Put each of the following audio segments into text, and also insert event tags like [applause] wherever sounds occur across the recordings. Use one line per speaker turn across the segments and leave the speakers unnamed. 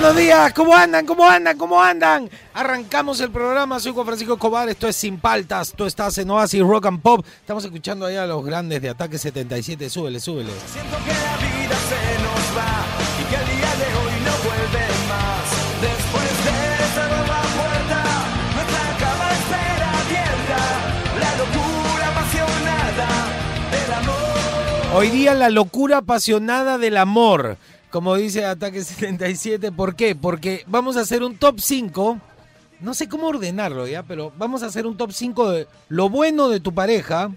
Buenos días, ¿cómo andan? ¿Cómo andan? ¿Cómo andan? Arrancamos el programa, soy Juan Francisco Escobar, esto es Sin Paltas, tú estás en Oasis Rock and Pop. Estamos escuchando ahí a los grandes de Ataque 77, súbele, súbele.
Siento que la vida se nos va y que el día de hoy no vuelve más. Después de esta nueva puerta, nuestra cama espera abierta. La locura apasionada del amor.
Hoy día la locura apasionada del amor, como dice Ataque 77, ¿por qué? Porque vamos a hacer un top 5, no sé cómo ordenarlo ya, pero vamos a hacer un top 5 de lo bueno de tu pareja,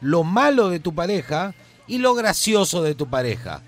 lo malo de tu pareja y lo gracioso de tu pareja.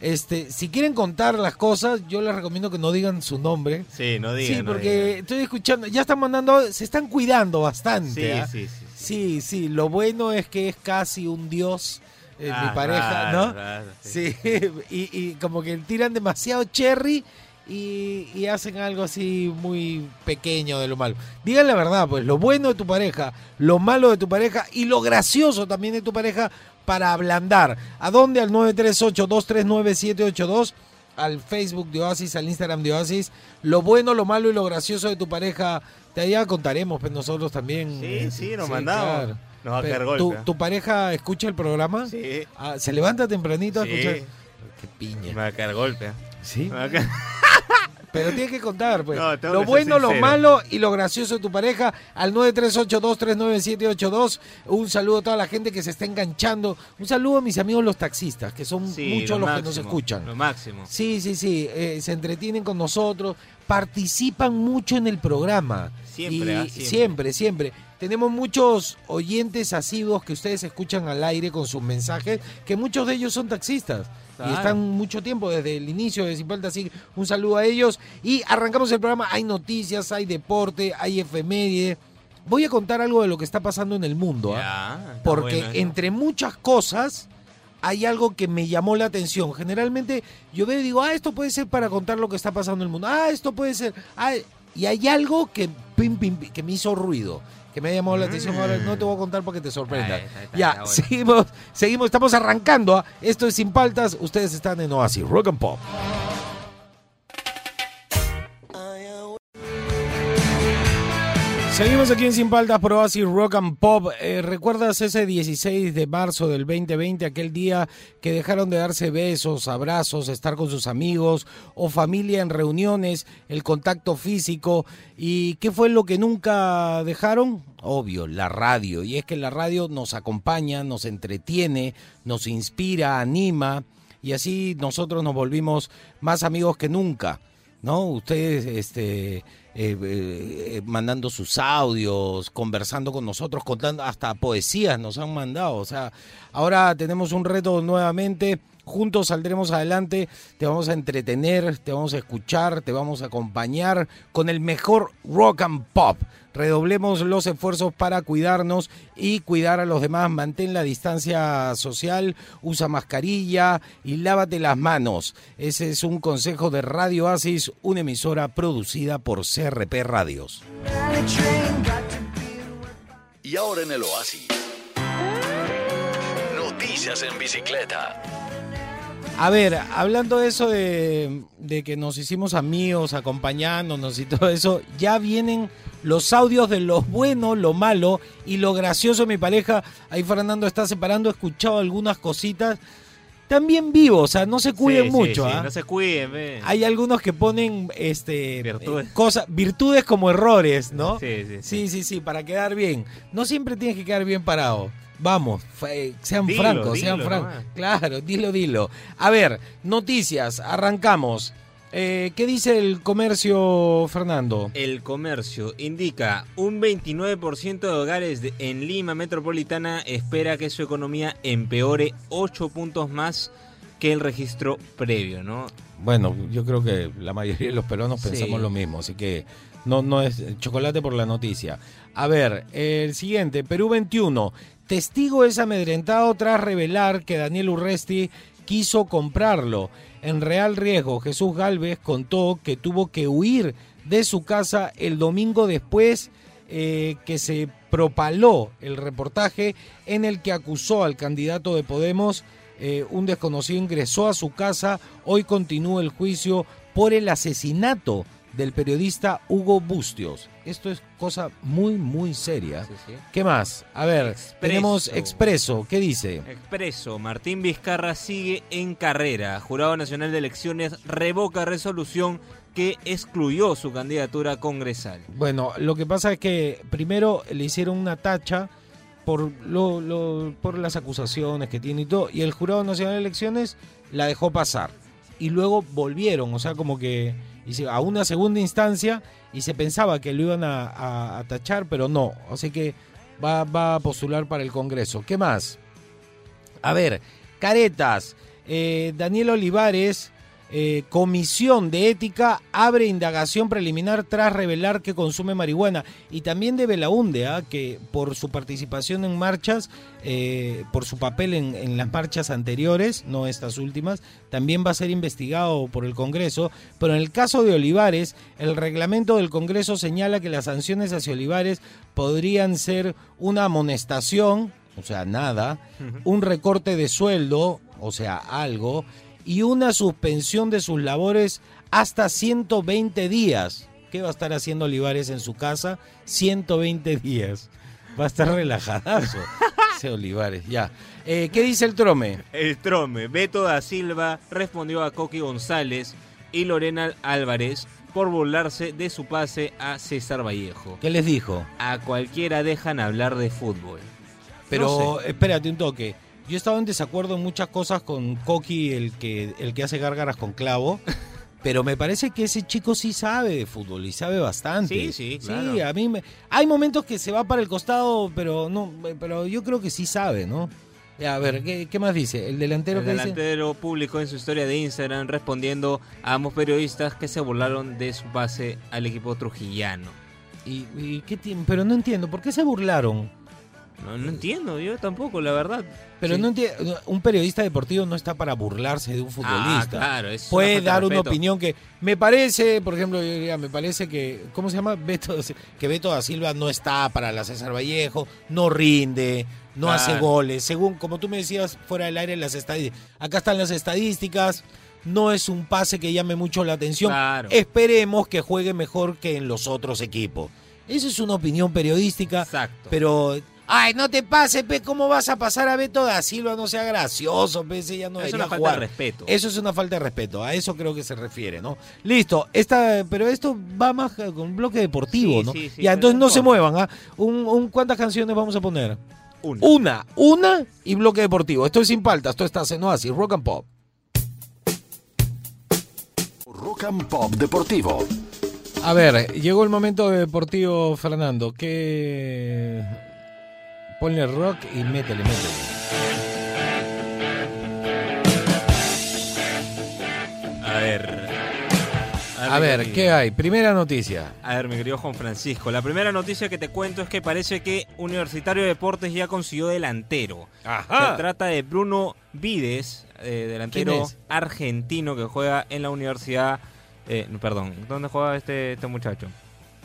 Este, si quieren contar las cosas, yo les recomiendo que no digan su nombre.
Sí, no digan.
Sí,
no
porque
digan.
estoy escuchando, ya están mandando, se están cuidando bastante.
Sí, sí, sí, sí.
Sí, sí, lo bueno es que es casi un dios eh, mi
Ah,
pareja,
raro,
¿no?
raro,
sí, [laughs] y, y como que tiran demasiado cherry y, y hacen algo así muy pequeño de lo malo. Digan la verdad, pues, lo bueno de tu pareja, lo malo de tu pareja y lo gracioso también de tu pareja para ablandar. ¿A dónde? Al 938-239-782, al Facebook de Oasis, al Instagram de Oasis. Lo bueno, lo malo y lo gracioso de tu pareja, te ya contaremos, pues nosotros también.
Sí, sí, nos mandamos. Nos va a caer
¿tu,
golpe. ¿eh?
¿Tu pareja escucha el programa?
Sí.
Ah, ¿Se levanta tempranito a escuchar? Qué
Me
piña.
va a caer golpe. ¿eh?
¿Sí?
Me va a caer- [laughs]
Pero tienes que contar, pues.
No,
lo bueno, lo malo y lo gracioso de tu pareja. Al 938239782. Un saludo a toda la gente que se está enganchando. Un saludo a mis amigos los taxistas, que son
Sí,
muchos
lo
los que nos escuchan.
Lo máximo.
Sí, sí, sí. eh, se entretienen con nosotros. Participan mucho en el programa.
Siempre,
Y
ah,
siempre.
siempre.
siempre, Tenemos muchos oyentes asiduos que ustedes escuchan al aire con sus mensajes, que muchos de ellos son taxistas. Y están mucho tiempo desde el inicio de Sin Falta, así un saludo a ellos. Y arrancamos el programa. Hay noticias, hay deporte, hay efeméride. Voy a contar algo de lo que está pasando en el mundo. ¿ah?
Ya, está
Porque
bueno
entre muchas cosas hay algo que me llamó la atención. Generalmente yo veo y digo, ah, esto puede ser para contar lo que está pasando en el mundo. Ah, esto puede ser. Ah, y hay algo que, pim, pim, que me hizo ruido. Que me ha llamado la atención. Ahora no te voy a contar para que te sorprenda.
Ahí
ya,
bueno.
seguimos, seguimos, estamos arrancando. ¿ah? Esto es Sin Paltas. Ustedes están en Oasis Rock and Pop. Seguimos aquí en Sin Paltas por Oasis Rock and Pop. Eh, ¿Recuerdas ese 16 de marzo del 2020, aquel día que dejaron de darse besos, abrazos, estar con sus amigos o familia en reuniones, el contacto físico? ¿Y qué fue lo que nunca dejaron? Obvio, la radio. Y es que la radio nos acompaña, nos entretiene, nos inspira, anima. Y así nosotros nos volvimos más amigos que nunca. ¿no? Ustedes este, eh, eh, mandando sus audios, conversando con nosotros, contando hasta poesías nos han mandado. O sea, ahora tenemos un reto nuevamente. Juntos saldremos adelante, te vamos a entretener, te vamos a escuchar, te vamos a acompañar con el mejor rock and pop. Redoblemos los esfuerzos para cuidarnos y cuidar a los demás. Mantén la distancia social, usa mascarilla y lávate las manos. Ese es un consejo de Radio Asis, una emisora producida por CRP Radios.
Y ahora en el Oasis. Noticias en bicicleta.
A ver, hablando de eso de, que nos hicimos amigos, acompañándonos y todo eso, ya vienen los audios de lo bueno, lo malo y lo gracioso mi pareja. Ahí Fernando está separando, he escuchado algunas cositas. También vivo, o sea, no se cuiden
Sí,
mucho.
sí,
¿ah?
No se cuiden.
Hay algunos que ponen este
Virtudes.
eh, cosas, virtudes como errores, ¿no?
Sí, sí, sí.
Sí, sí, para quedar bien. No siempre tienes que quedar bien parado. Vamos, sean
Dilo,
francos, sean francos.
nomás.
Claro, dilo, dilo. A ver, noticias, arrancamos. Eh, ¿Qué dice el comercio, Fernando?
El comercio indica un 29% de hogares de- en Lima metropolitana espera que su economía empeore 8 puntos más que el registro previo, ¿no?
Bueno, yo creo que la mayoría de los peruanos
Sí.
pensamos lo mismo, así que no, no es chocolate por la noticia. A ver, el siguiente, Perú 21. Testigo es amedrentado tras revelar que Daniel Urresti quiso comprarlo. En real riesgo, Jesús Galvez contó que tuvo que huir de su casa el domingo después eh, que se propaló el reportaje en el que acusó al candidato de Podemos. eh, un desconocido ingresó a su casa. Hoy continúa el juicio por el asesinato del periodista Hugo Bustios. Esto es cosa muy, muy seria.
Sí, sí.
¿Qué más? A ver,
Expreso.
tenemos Expreso. ¿Qué dice?
Expreso, Martín Vizcarra sigue en carrera. Jurado Nacional de Elecciones revoca resolución que excluyó su candidatura congresal.
Bueno, lo que pasa es que primero le hicieron una tacha por, lo, lo- por las acusaciones que tiene y todo, y el Jurado Nacional de Elecciones la dejó pasar. Y luego volvieron, o sea, como que hice- a una segunda instancia y se pensaba que lo iban a, tachar, pero no. Así que va, va a postular para el Congreso. ¿Qué más? A ver, caretas. Eh, Daniel Olivares, eh, Comisión de Ética, abre indagación preliminar tras revelar que consume marihuana. Y también de Belaunde, ¿ah? que por su participación en marchas, eh, por su papel en, en las marchas anteriores, no estas últimas, también va a ser investigado por el Congreso. Pero en el caso de Olivares, el reglamento del Congreso señala que las sanciones hacia Olivares podrían ser una amonestación, o sea, nada, un recorte de sueldo, o sea, algo, y una suspensión de sus labores hasta 120 días. ¿Qué va a estar haciendo Olivares en su casa? 120 días. Va a estar relajadazo. [laughs] Ese Olivares, ya. Eh, ¿Qué dice el trome?
El Trome, Beto da Silva respondió a Coqui González y Lorena Álvarez por burlarse de su pase a César Vallejo.
¿Qué les dijo?
A cualquiera dejan hablar de fútbol.
Pero
No sé.
espérate un toque. Yo estaba en desacuerdo en muchas cosas con Coqui, el que, el que hace gárgaras con clavo. [laughs] Pero me parece que ese chico sí sabe de fútbol y sabe bastante.
Sí, sí, claro.
Sí, a mí me, hay momentos que se va para el costado, pero no, pero yo creo que sí sabe, ¿no? Ya, A ver, ¿qué, qué más dice? El delantero
El
que dice.
delantero publicó en su historia de Instagram respondiendo a ambos periodistas que se burlaron de su pase al equipo trujillano.
Y, y qué tiene- pero no entiendo, ¿por qué se burlaron?
No, no entiendo, yo tampoco, la verdad.
Pero
Sí.
no entiendo, un periodista deportivo no está para burlarse de un futbolista.
Ah, claro, es
Puede dar una opinión que me parece, por ejemplo, yo diría, me parece que, ¿cómo se llama? Beto, que Beto da Silva no está para la César Vallejo, no rinde, no
Claro.
hace goles. Según, como tú me decías, fuera del aire, las estadísticas. Acá están las estadísticas. No es un pase que llame mucho la atención.
Claro.
Esperemos que juegue mejor que en los otros equipos. Esa es una opinión periodística.
Exacto.
Pero, ay, no te pases, pe, ¿cómo vas a pasar a Beto da Silva? No sea gracioso, pe, ese ya no
es una falta
jugar.
de respeto.
Eso es una falta de respeto, a eso creo que se refiere, ¿no? Listo, esta, pero esto va más con un bloque deportivo,
Sí,
¿no?
sí, sí,
ya,
pero
entonces
no
se muevan, ¿ah? Un, un- ¿Cuántas canciones vamos a poner?
Una.
Una, una y bloque deportivo. Esto es sin paltas, esto está en Oasis, Rock and Pop.
Rock and Pop Deportivo.
A ver, llegó el momento de deportivo, Fernando. Que ponle rock y métele, métele.
A ver.
A ver,
querido.
¿qué hay? Primera noticia.
A ver, mi querido Juan Francisco, la primera noticia que te cuento es que parece que Universitario de Deportes ya consiguió delantero. Se trata de Bruno Vides, eh, delantero argentino que juega en la universidad. eh, perdón, ¿dónde juega este, este muchacho?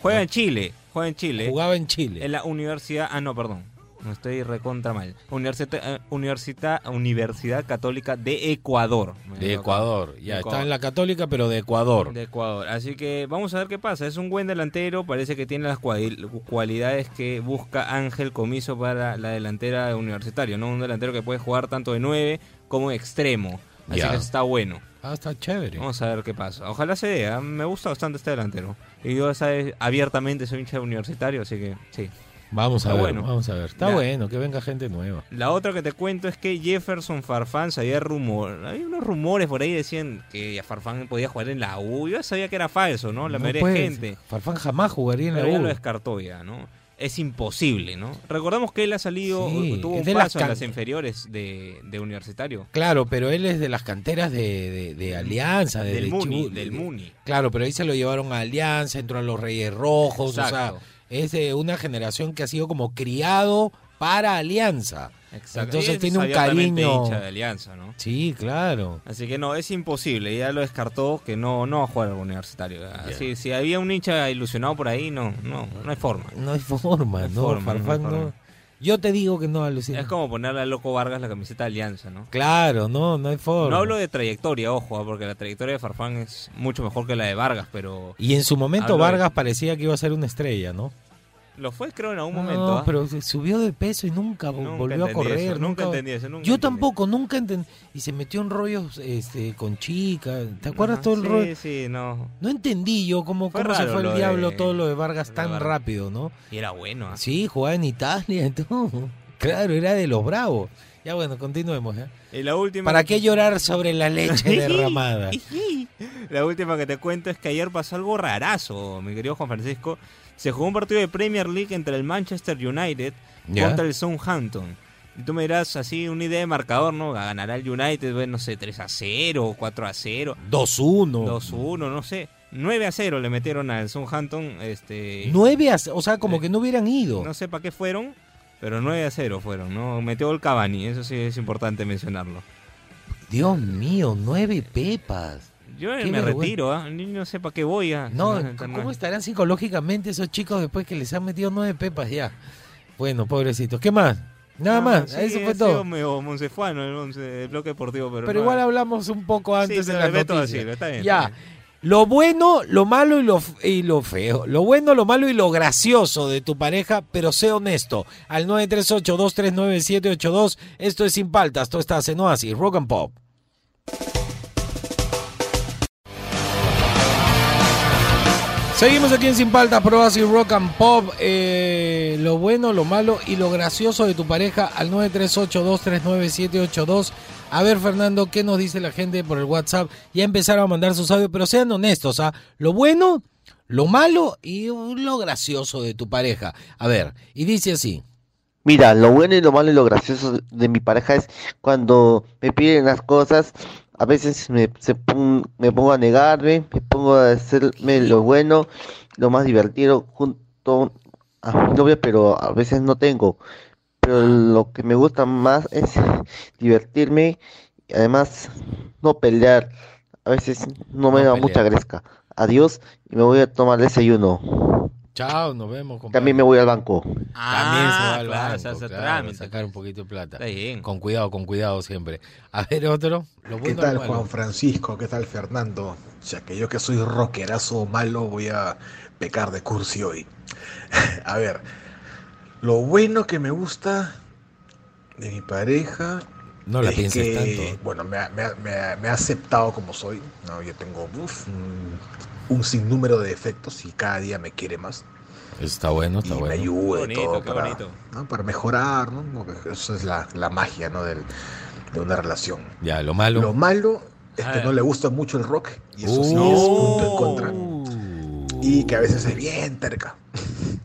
Juega en Chile, juega en Chile.
Jugaba en Chile.
En la universidad. Ah, no, perdón. Estoy recontra mal. Universidad, eh, Universidad, Universidad Católica de Ecuador.
De. Ecuador. Ya
Ecuador.
está en la Católica, pero de Ecuador.
De Ecuador. Así que vamos a ver qué pasa. Es un buen delantero. Parece que tiene las cuali- cualidades que busca Ángel Comiso para la delantera de universitario. ¿no? Un delantero que puede jugar tanto de 9 como de extremo. Así
Ya.
que está bueno.
Ah, está chévere.
Vamos a ver qué pasa. Ojalá se dé. ¿ah? Me gusta bastante este delantero. Y yo, sabes, abiertamente soy hincha universitario. Así que sí.
Vamos a
Está
ver,
bueno.
vamos a ver. Está
Ya.
bueno que venga gente nueva.
La otra que te cuento es que Jefferson Farfán sabía rumor. Hay unos rumores por ahí decían que Farfán podía jugar en la U. Yo sabía que era falso, ¿no? La
No
mayoría
puede
de
ser.
gente.
Farfán jamás jugaría en
Pero
la
ya
U.
lo descartó ya, ¿no? es imposible, ¿no? Recordamos que él ha salido,
Sí,
tuvo
es
un
de las
paso en
can-
las inferiores de, de universitario.
Claro, pero él es de las canteras de, de- de Alianza, de,
del
de
Muni, del
de-
Muni.
Claro, pero ahí se lo llevaron a Alianza, entró a los Reyes Rojos, o
Exacto.
Es de una generación que ha sido como criado para Alianza.
Exacto.
Entonces
es
tiene un cariño.
hincha de Alianza, ¿no?
Sí, claro.
Así que no, es imposible, ya lo descartó que no, no va a jugar al universitario. Así, si había un hincha ilusionado por ahí, no, no, no hay forma.
No hay forma,
hay
¿no?
forma, no hay forma.
Yo te digo que no, alucina.
Es como ponerle a Loco Vargas la camiseta de Alianza, ¿no?
Claro, no, no hay forma.
No hablo de trayectoria, ojo, ah, porque la trayectoria de Farfán es mucho mejor que la de Vargas, pero
Y en su momento
de-
Vargas parecía que iba a ser una estrella, ¿no?
Lo fue creo en algún
No,
momento. ¿ah?
pero subió de peso y nunca, vo-
Nunca
volvió a correr.
eso, nunca entendí eso, nunca
Yo
entendí.
tampoco, nunca entendí. Y se metió en rollos este, con chicas. ¿Te acuerdas todo el
sí,
rollo?
Sí, no.
No entendí yo cómo,
Fue
cómo se fue el
de-
diablo todo lo de Vargas
lo
tan
Vargas.
rápido, ¿no?
Y era bueno. ¿ah?
Sí, jugaba en Italia [laughs] y todo. Claro, era de los bravos. Ya bueno, continuemos. ¿eh?
Y la última.
¿Para qué llorar sobre la leche [laughs] derramada?
La última que te cuento es que ayer pasó algo rarazo, mi querido Juan Francisco. Se jugó un partido de Premier League entre el Manchester United
Ya.
contra el Southampton. Y tú me dirás así una idea de marcador, ¿no? Ganará el United, bueno, no sé, 3 a 0, 4 a 0,
2-1.
2-1, no sé. 9 a 0 le metieron al Southampton, este...
9 a, o sea, como que no hubieran ido.
No sé para qué fueron, pero 9 a 0 fueron, ¿no? Metió el Cavani, eso sí es importante mencionarlo.
Dios mío, 9 pepas.
Yo me
vergüenza.
retiro, ¿ah? Ni- No sé para qué voy a...
No,
no,
¿cómo estarán psicológicamente esos chicos después que les han metido 9 pepas ya? Bueno, pobrecitos. ¿Qué más? Nada
Ah,
más,
sí,
eso fue todo.
medio moncefuano el, once- el bloque deportivo, pero,
Pero
no-
igual hablamos un poco antes
Sí,
de
está bien,
ya.
está bien.
Lo bueno, lo malo y lo, y lo feo. Lo bueno, lo malo y lo gracioso de tu pareja, pero sé honesto. Al 938-239-782. Esto es Sin Paltas. Tú estás en Oasis, Rock and Pop. Seguimos aquí en Sin Paltas, Pro Oasis, Rock and Pop. Eh, lo bueno, lo malo y lo gracioso de tu pareja al 938-239-782. A ver, Fernando, ¿qué nos dice la gente por el WhatsApp? Ya empezaron a mandar sus audios, pero sean honestos, ¿ah? Lo bueno, lo malo y lo gracioso de tu pareja. A ver, y dice así.
Mira, lo bueno y lo malo y lo gracioso de mi pareja es cuando me piden las cosas, a veces me, se pon- me pongo a negarme, me pongo a hacerme lo bueno, lo más divertido junto a mi novia, pero a veces no tengo. Pero lo que me gusta más es [laughs] divertirme y además no pelear. A veces no me
No
da mucha gresca. Adiós y me voy a tomar desayuno.
Chao, nos vemos, compadre.
También me voy al banco.
También se
Ah,
va al
claro,
banco,
se hace
claro, sacar un poquito de plata.
Está bien.
Con cuidado, con cuidado siempre. A ver, otro. Lo
¿Qué tal. Juan Francisco? ¿Qué tal Fernando? Ya que yo que soy rockerazo malo voy a pecar de cursi hoy. [laughs] a ver, lo bueno que me gusta de mi pareja
No la
es
pienses
que,
tanto.
bueno, me ha, me ha- me ha- me ha aceptado como soy. ¿no? Yo tengo uf, un, sinnúmero de defectos y cada día me quiere más.
Está bueno,
Y
está
me
bueno.
ayuda y
Bonito,
todo
qué
para,
bonito.
¿no? para mejorar, ¿no? Porque Eso es la, la magia ¿no? del- de una relación.
Ya, lo malo.
Lo malo es que
ver.
no le gusta mucho el rock y eso sí
Uh.
es punto en contra.
Uh.
Y que a veces es bien terca. [laughs]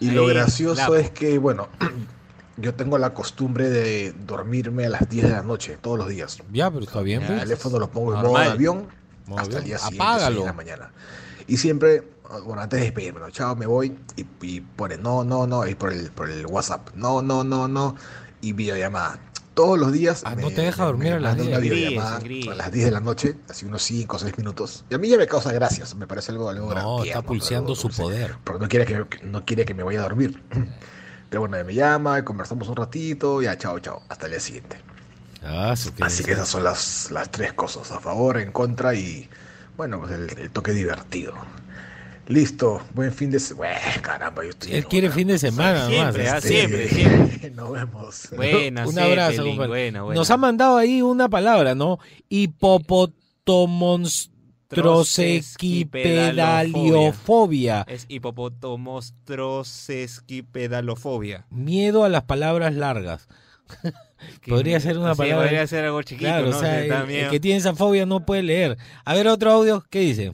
Y lo gracioso
la-
es que, bueno, [clears throat] yo tengo la costumbre de dormirme a las 10 de la noche todos los días.
Ya, pero está bien,
El
pues.
teléfono lo pongo en modo
Normal.
avión Hasta el día siguiente,
Apágalo.
6 de la mañana. Y siempre, bueno, antes de despedirme, ¿no? chao, me voy, y, y pone no, no, no, y por el, por el WhatsApp, no, no, no, no, y videollamada. Todos los días.
Ah, no te deja dormir a las
manda
10.
una
Gris,
videollamada
gris.
a las 10 de la noche, así unos 5 o 6 minutos. Y a mí ya me causa gracias, me parece algo, algo gran-
No, está pulseando
algo
su poder.
Porque no quiere que, no quiere que me vaya a dormir. [laughs] Pero bueno, me llama, conversamos un ratito, ya, chao, chao, hasta el día siguiente.
Ah,
Así que esas son las, las tres cosas, a favor, en contra y, bueno, pues el, el toque divertido. Listo, buen fin de semana. Caramba, yo estoy
Él quiere
otra.
fin de semana
Siempre,
nomás. este.
siempre, siempre. [laughs]
Nos vemos.
Buena,
Un abrazo,
Zeppelin,
compadre.
buena, buena.
Nos ha mandado ahí una palabra, ¿no? Hipopotomonstrosesquipedaliofobia.
Es hipopotomostroesquipedalofobia.
Miedo a las palabras largas. [laughs] [laughs]
Que-
Podría ser una
sí,
palabra-
Podría ser algo chiquito,
claro,
¿no?
o sea, el, que tiene esa fobia no puede leer. A ver, otro audio, ¿qué dice?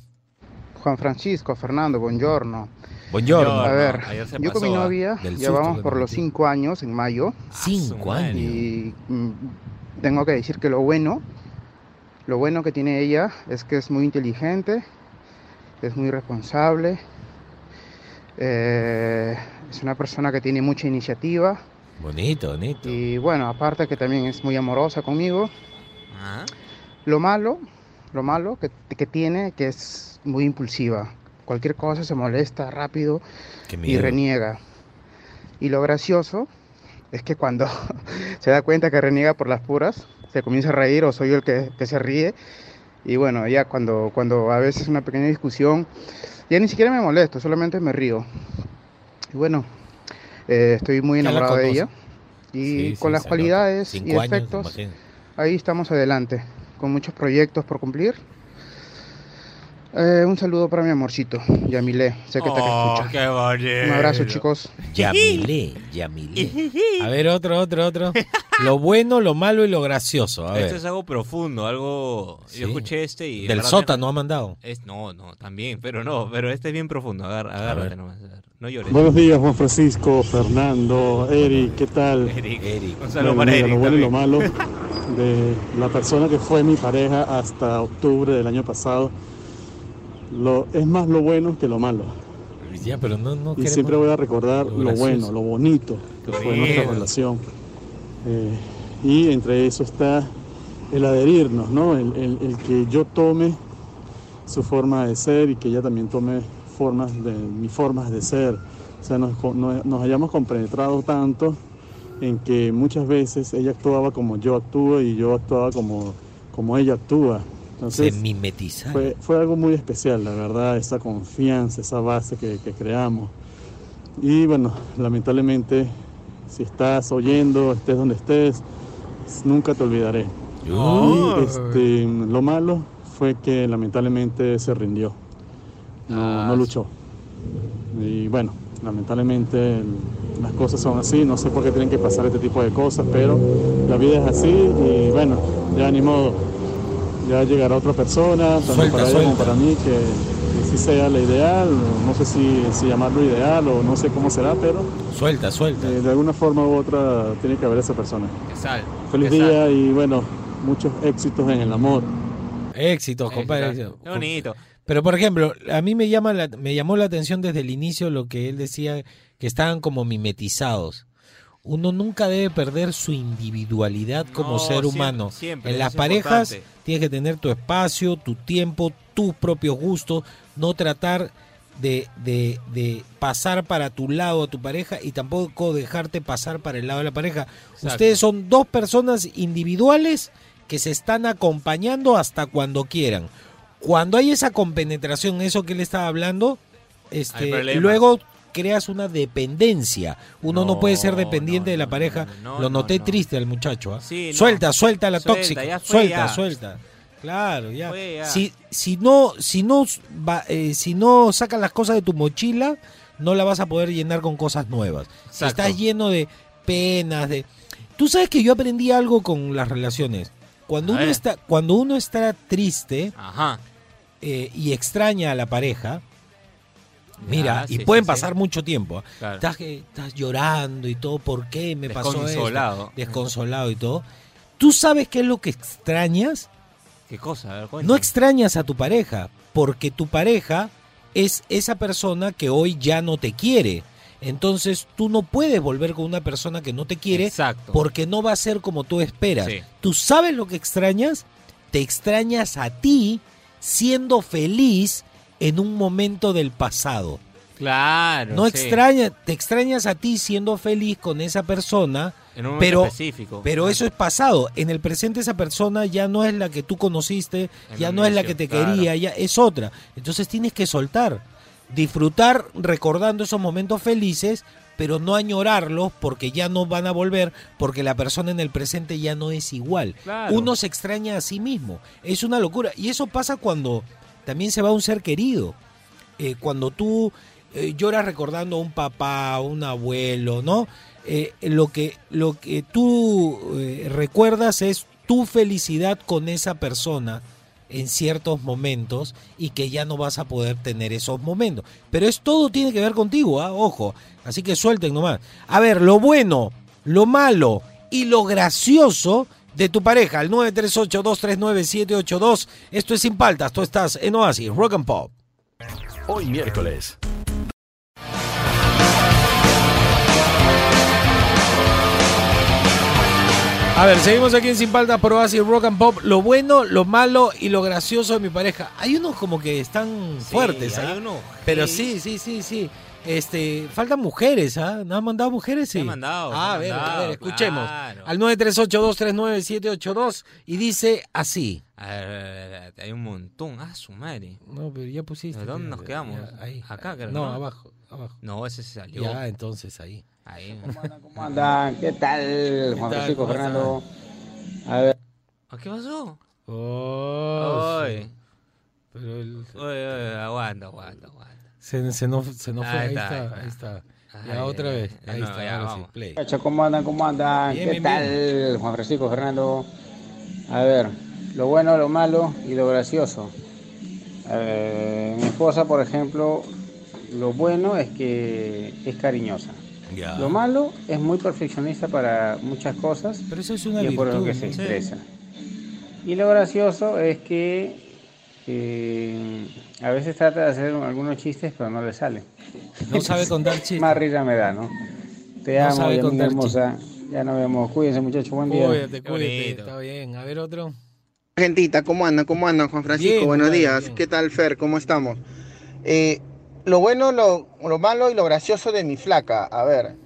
Juan Francisco, Fernando, buongiorno.
Buongiorno.
A ver, yo con mi
¿ah?
novia
Del
ya
susto
vamos
que
por los cinco años en mayo
Cinco
madre.
años.
y mm, tengo que decir que lo bueno, lo bueno que tiene ella es que es muy inteligente, es muy responsable, eh, es una persona que tiene mucha iniciativa
Bonito, bonito.
y bueno, aparte que también es muy amorosa conmigo.
Ah,
Lo malo, lo malo que, que tiene que es muy impulsiva. Cualquier cosa se molesta rápido y reniega. Y lo gracioso es que cuando [laughs] se da cuenta que reniega por las puras, se comienza a reír o soy yo el que, que se ríe. Y bueno, ya cuando, cuando a veces una pequeña discusión, ya ni siquiera me molesto, solamente me río. Y bueno, eh, estoy muy enamorado de ella. Y
Sí, sí,
con las cualidades y
años,
efectos, ahí estamos adelante, con muchos proyectos por cumplir. Eh, un saludo para mi amorcito, Yamile, sé que te
Oh,
escucha.
qué bonito.
Un abrazo, chicos.
Yamilé, Yamilé. A ver, otro, otro, otro. Lo bueno, lo malo y lo gracioso. A
Esto es algo profundo, algo...
Sí.
Yo escuché este y...
Del sótano ha mandado.
Es, no, no, también, pero no, pero este es bien profundo, agar, agárrate nomás, no llores.
Buenos días, Juan Francisco, Fernando, Eric, ¿qué tal?
Eric,
Eric.
un saludo para Eric
lo bueno y lo malo [laughs] de la persona que fue mi pareja hasta octubre del año pasado. Lo, es más lo bueno que lo malo.
Ya, pero no, no
Y siempre voy a recordar
lo
bueno, lo bonito que fue nuestra relación. Eh, y entre eso está el adherirnos, ¿no? El, el- el que yo tome su forma de ser y que ella también tome formas de mis formas de ser. O sea, nos, nos hayamos compenetrado tanto en que muchas veces ella actuaba como yo actúo y yo actuaba como, como ella actúa.
Se
Entonces,
mimetiza.
fue, fue algo muy especial, la verdad, esa confianza, esa base que, que creamos. Y bueno, lamentablemente, si estás oyendo, estés donde estés, nunca te olvidaré. Y este, lo malo fue que lamentablemente se rindió, no, no luchó. Y bueno, lamentablemente las cosas son así, no sé por qué tienen que pasar este tipo de cosas, pero la vida es así y bueno, ya ni modo. Ya llegará otra persona, tanto
Suelta,
para ella como para mí, que, que sí sea la ideal, no sé si, si llamarlo ideal o no sé cómo será, pero
Suelta, suelta.
eh, de alguna forma u otra tiene que haber esa persona.
Que sal,
Feliz
que sal.
día y bueno, muchos éxitos en el amor.
Éxitos, compadre.
Éxito. Qué bonito.
Pero por ejemplo, a mí me llama la, me llamó la atención desde el inicio lo que él decía que estaban como mimetizados. Uno nunca debe perder su individualidad como
No,
ser humano.
siempre,
en las parejas
importante.
tienes que tener tu espacio, tu tiempo, tus propios gustos, no tratar de, de, de pasar para tu lado a tu pareja y tampoco dejarte pasar para el lado de la pareja.
Exacto.
Ustedes son dos personas individuales que se están acompañando hasta cuando quieran. Cuando hay esa compenetración, eso que él estaba hablando, este, luego creas una dependencia. Uno no,
No,
puede ser dependiente
no,
de la pareja.
no,
Lo
no,
noté
no.
triste al muchacho. ¿ah?
Sí.
Suelta, suelta la
Suelta,
tóxica.
ya fue,
suelta,
ya.
suelta. Claro, ya.
Fue, ya.
Si, si no, si no, eh, si no sacas las cosas de tu mochila, no la vas a poder llenar con cosas nuevas. Si estás lleno de penas, de. Tú sabes que yo aprendí algo con las relaciones. Cuando
A
uno
ver.
está, cuando uno está triste
Ajá.
eh, y extraña a la pareja, mira,
Ya,
y
sí,
pueden
sí,
pasar
sí.
mucho tiempo. ¿ah?
Claro.
Estás, llorando y todo, ¿por qué me pasó esto?
Desconsolado.
Desconsolado y todo. ¿Tú sabes qué es lo que extrañas?
¿Qué cosa? A ver,
No extrañas a tu pareja, porque tu pareja es esa persona que hoy ya no te quiere. Entonces tú no puedes volver con una persona que no te quiere
Exacto.
porque no va a ser como tú esperas. ¿Tú sabes lo que extrañas? Te extrañas a ti siendo feliz en un momento del pasado.
Claro.
No
sí.
extraña, te extrañas a ti siendo feliz con esa persona,
En un momento
pero
específico.
pero eso es pasado. En el presente esa persona ya no es la que tú conociste,
En
ya no es la que te
claro.
quería, ya es otra. Entonces tienes que soltar, disfrutar recordando esos momentos felices, pero no añorarlos porque ya no van a volver, porque la persona en el presente ya no es igual.
Claro.
Uno se extraña a sí mismo. Es una locura. Y eso pasa cuando también se va un ser querido. Eh, cuando tú eh, lloras recordando a un papá, a un abuelo, ¿no? Eh, lo, que, lo que tú eh, recuerdas es tu felicidad con esa persona en ciertos momentos y que ya no vas a poder tener esos momentos. Pero es todo tiene que ver contigo, ¿ah? ojo. Así que suelten nomás. A ver, lo bueno, lo malo y lo gracioso de tu pareja, al 938-239-782. Esto es Sin Paltas, tú estás en Oasis, Rock and Pop.
Hoy miércoles.
A ver, seguimos aquí en Sin Paltas por Oasis Rock and Pop. Lo bueno, lo malo y lo gracioso de mi pareja. Hay unos como que están fuertes,
hay
¿ah?
uno
Pero sí, sí, sí, sí. Este, faltan mujeres, ¿ah? ¿No han mandado mujeres? Sí.
Se han mandado,
Ah, a ver, a
mandado,
ver, escuchemos.
claro.
Al 938-239-782 y dice así.
A ver, a ver, a ver, hay un montón. Ah, su madre.
No, pero ya pusiste.
¿De dónde nos quedamos?
ya, ahí.
Acá, creo,
No,
¿no?
abajo, abajo.
No, ese se salió.
Ya, entonces ahí.
Ahí.
¿Cómo andan? ¿Qué tal, Juan
tal?
Francisco
¿Cómo
Fernando? A ver,
¿Ah, ¿Qué pasó?
Oh, sí. Pero el-
oye, oye, aguanta, aguanta, aguanta.
Se, se nos, se nos fue,
Ahí
ahí
está,
está,
ahí está.
ahí está.
Ay,
Ya otra vez, ahí
no,
está,
ya,
ahora sí,
vamos.
play.
muchachos, ¿cómo andan? ¿Cómo andan?
Bien,
¿Qué
bien,
tal, Juan Francisco Fernando? A ver, lo bueno, lo malo y lo gracioso. Eh, mi esposa, por ejemplo, lo bueno es que es cariñosa.
Ya.
Lo malo es muy perfeccionista para muchas cosas
Pero eso es una
y es por lo que se
¿no?
expresa. Y lo gracioso es que eh, a veces trata de hacer algunos chistes, pero no le salen.
No sabe contar [laughs] chistes.
Más risa me da, ¿no? Te
No
amo,
sabe contar
hermosa. Ya nos vemos. Cuídense, muchachos. Buen día.
Cuídate, cuídate, está bien. A ver otro.
Gentita, ¿cómo andan? ¿Cómo andan, Juan Francisco?
Bien,
Buenos días.
bien.
¿Qué tal, Fer? ¿Cómo estamos? Eh, lo bueno, lo, lo malo y lo gracioso de mi flaca. A ver,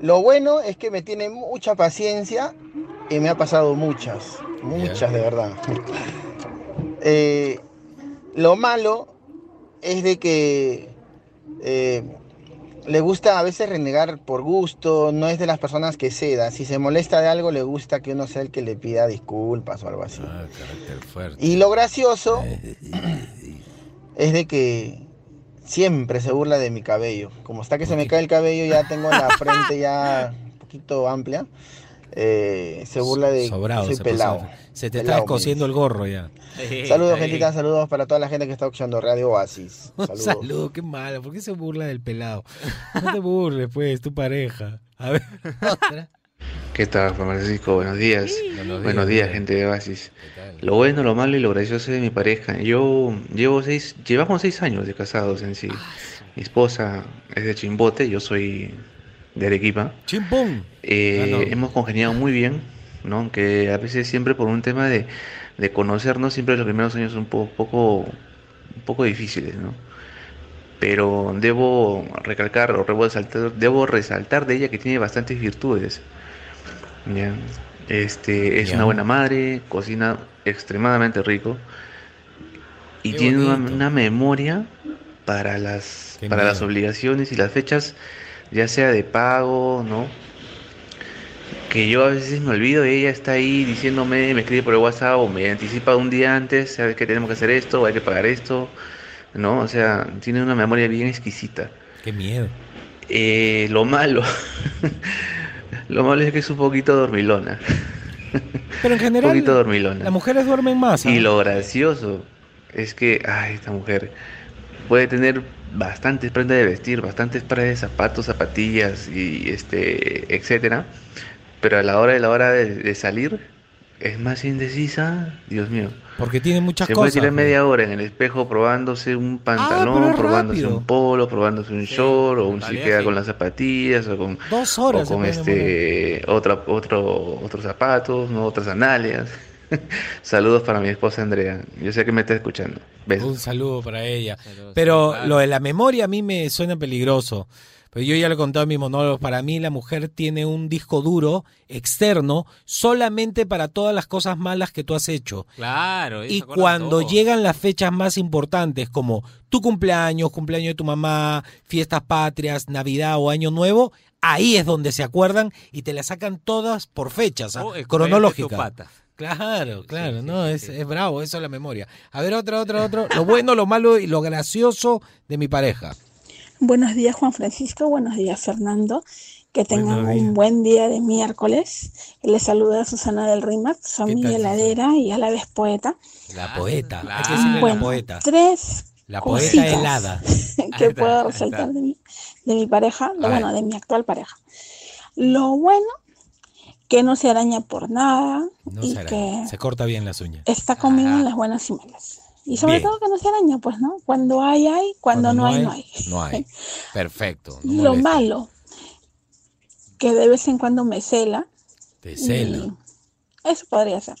lo bueno es que me tiene mucha paciencia y me ha pasado muchas, muchas de verdad. [laughs] Eh, lo malo es de que eh, le gusta a veces renegar por gusto, no es de las personas que ceda. Si se molesta de algo, le gusta que uno sea el que le pida disculpas o algo así.
Ah, carácter fuerte.
Y lo gracioso es de que siempre se burla de mi cabello. Como está que se me cae el cabello, ya tengo la frente ya [laughs] un poquito amplia. eh, se burla de
Sobrado,
que soy pelado.
pasó. Se te está descosiendo el gorro ya.
Saludos, gentita, saludos para toda la gente que está escuchando Radio Oasis. [laughs] Saludos.
saludo, qué malo. ¿Por qué se burla del pelado? No te burles, pues, tu pareja. A ver, [laughs] otra.
¿Qué tal, Juan Francisco? Buenos días.
Buenos
Buenos días, gente de Oasis. Lo bueno, lo malo y lo gracioso de mi pareja. Yo llevo seis, llevamos seis años de casados en sí. Mi esposa es de Chimbote, yo soy de Arequipa.
Chimpón.
Eh,
Ah, no.
Hemos congeniado muy bien, ¿no? Aunque a veces siempre por un tema de, de conocernos, siempre los primeros años son un po- poco, un poco difíciles, ¿no? Pero debo recalcar o debo resaltar, debo resaltar de ella que tiene bastantes virtudes. ¿ya? Este, es
Ya.
una buena madre, cocina extremadamente rico y
Qué
tiene una, una memoria para las,
Qué
para las obligaciones y las fechas, ya sea de pago, ¿no? Que yo a veces me olvido y ella está ahí diciéndome, me escribe por el WhatsApp o me anticipa un día antes, sabes que tenemos que hacer esto, hay que pagar esto, ¿no? O sea, tiene una memoria bien exquisita.
Qué miedo.
Eh, lo malo, [laughs] lo malo es que es un poquito dormilona,
Pero en [laughs]
un
general,
poquito dormilona.
las mujeres duermen más. ¿ah?
Y lo gracioso es que, ay, esta mujer puede tener bastantes prendas de vestir, bastantes pares de zapatos, zapatillas y este, etcétera, pero a la hora de la hora de, de salir es más indecisa, Dios mío.
Porque tiene muchas
Se puede
cosas.
tirar
pues.
media hora en el espejo probándose un
pero
pantalón,
es
probándose
rápido.
un polo, probándose un short, o un si queda
sí.
con las zapatillas, o con,
Dos
o
horas. se
con
puede
este otra, otro, otros zapatos, ¿no? otras sandalias. [laughs] Saludos para mi esposa Andrea. Yo sé que me está escuchando. Besos.
Un saludo para ella.
Saludos,
Pero
claro.
lo de la memoria a mí me suena peligroso. Pero yo ya lo he contado en mis monólogos. Para mí la mujer tiene un disco duro externo solamente para todas las cosas malas que tú has hecho.
Claro.
Y cuando
todo.
llegan las fechas más importantes como tu cumpleaños, cumpleaños de tu mamá, fiestas patrias, Navidad o Año Nuevo, ahí es donde se acuerdan y te las sacan todas por fechas, ¿ah?
Oh, escupete tu
cronológica.
pata.
Claro, claro,
sí,
no,
sí,
es,
sí.
es bravo, eso es la memoria. A ver, otro, otro, otro. Lo bueno, lo malo y lo gracioso de mi pareja.
Buenos días Juan Francisco, buenos días Fernando. Que tengan
Buenos días.
un buen día de miércoles. Les saluda Susana del Rimac, su
¿Qué
amiga heladera y a la vez poeta.
La poeta. Hay que
claro.
decirle la
Bueno,
poeta.
tres
La poeta helada. [laughs]
que
está,
puedo resaltar de mi, de mi pareja, de-
A
bueno, de mi actual pareja. Lo bueno, que no se araña por nada
No
y
se araña.
que
Se corta bien las uñas.
está conmigo
Ajá.
en las buenas y malas. Y sobre
Bien.
todo que no se araña, pues, ¿no? Cuando hay, hay, cuando, no, hay, no hay.
No hay. [laughs] Perfecto. no
Lo malo, que de vez en cuando me cela.
Te cela.
Eso podría ser.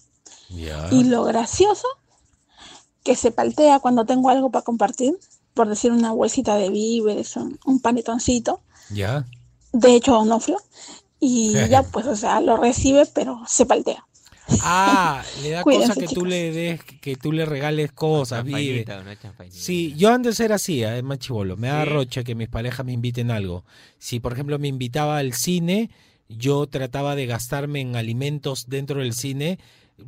Ya.
Y lo gracioso, que se paltea cuando tengo algo para compartir, por decir una bolsita de víveres, un, un panetoncito,
Ya.
de hecho onoflo, y [laughs] ya pues, o sea, lo recibe, pero se paltea.
Ah, le da
Cuídense,
cosa que tú
chicos.
le des, que tú le regales cosas, vive.
Una.
Sí, yo antes era así, es más chivolo. Me da
Sí.
rocha que mis parejas me inviten a algo. Si, por ejemplo, me invitaba al cine, yo trataba de gastarme en alimentos dentro del cine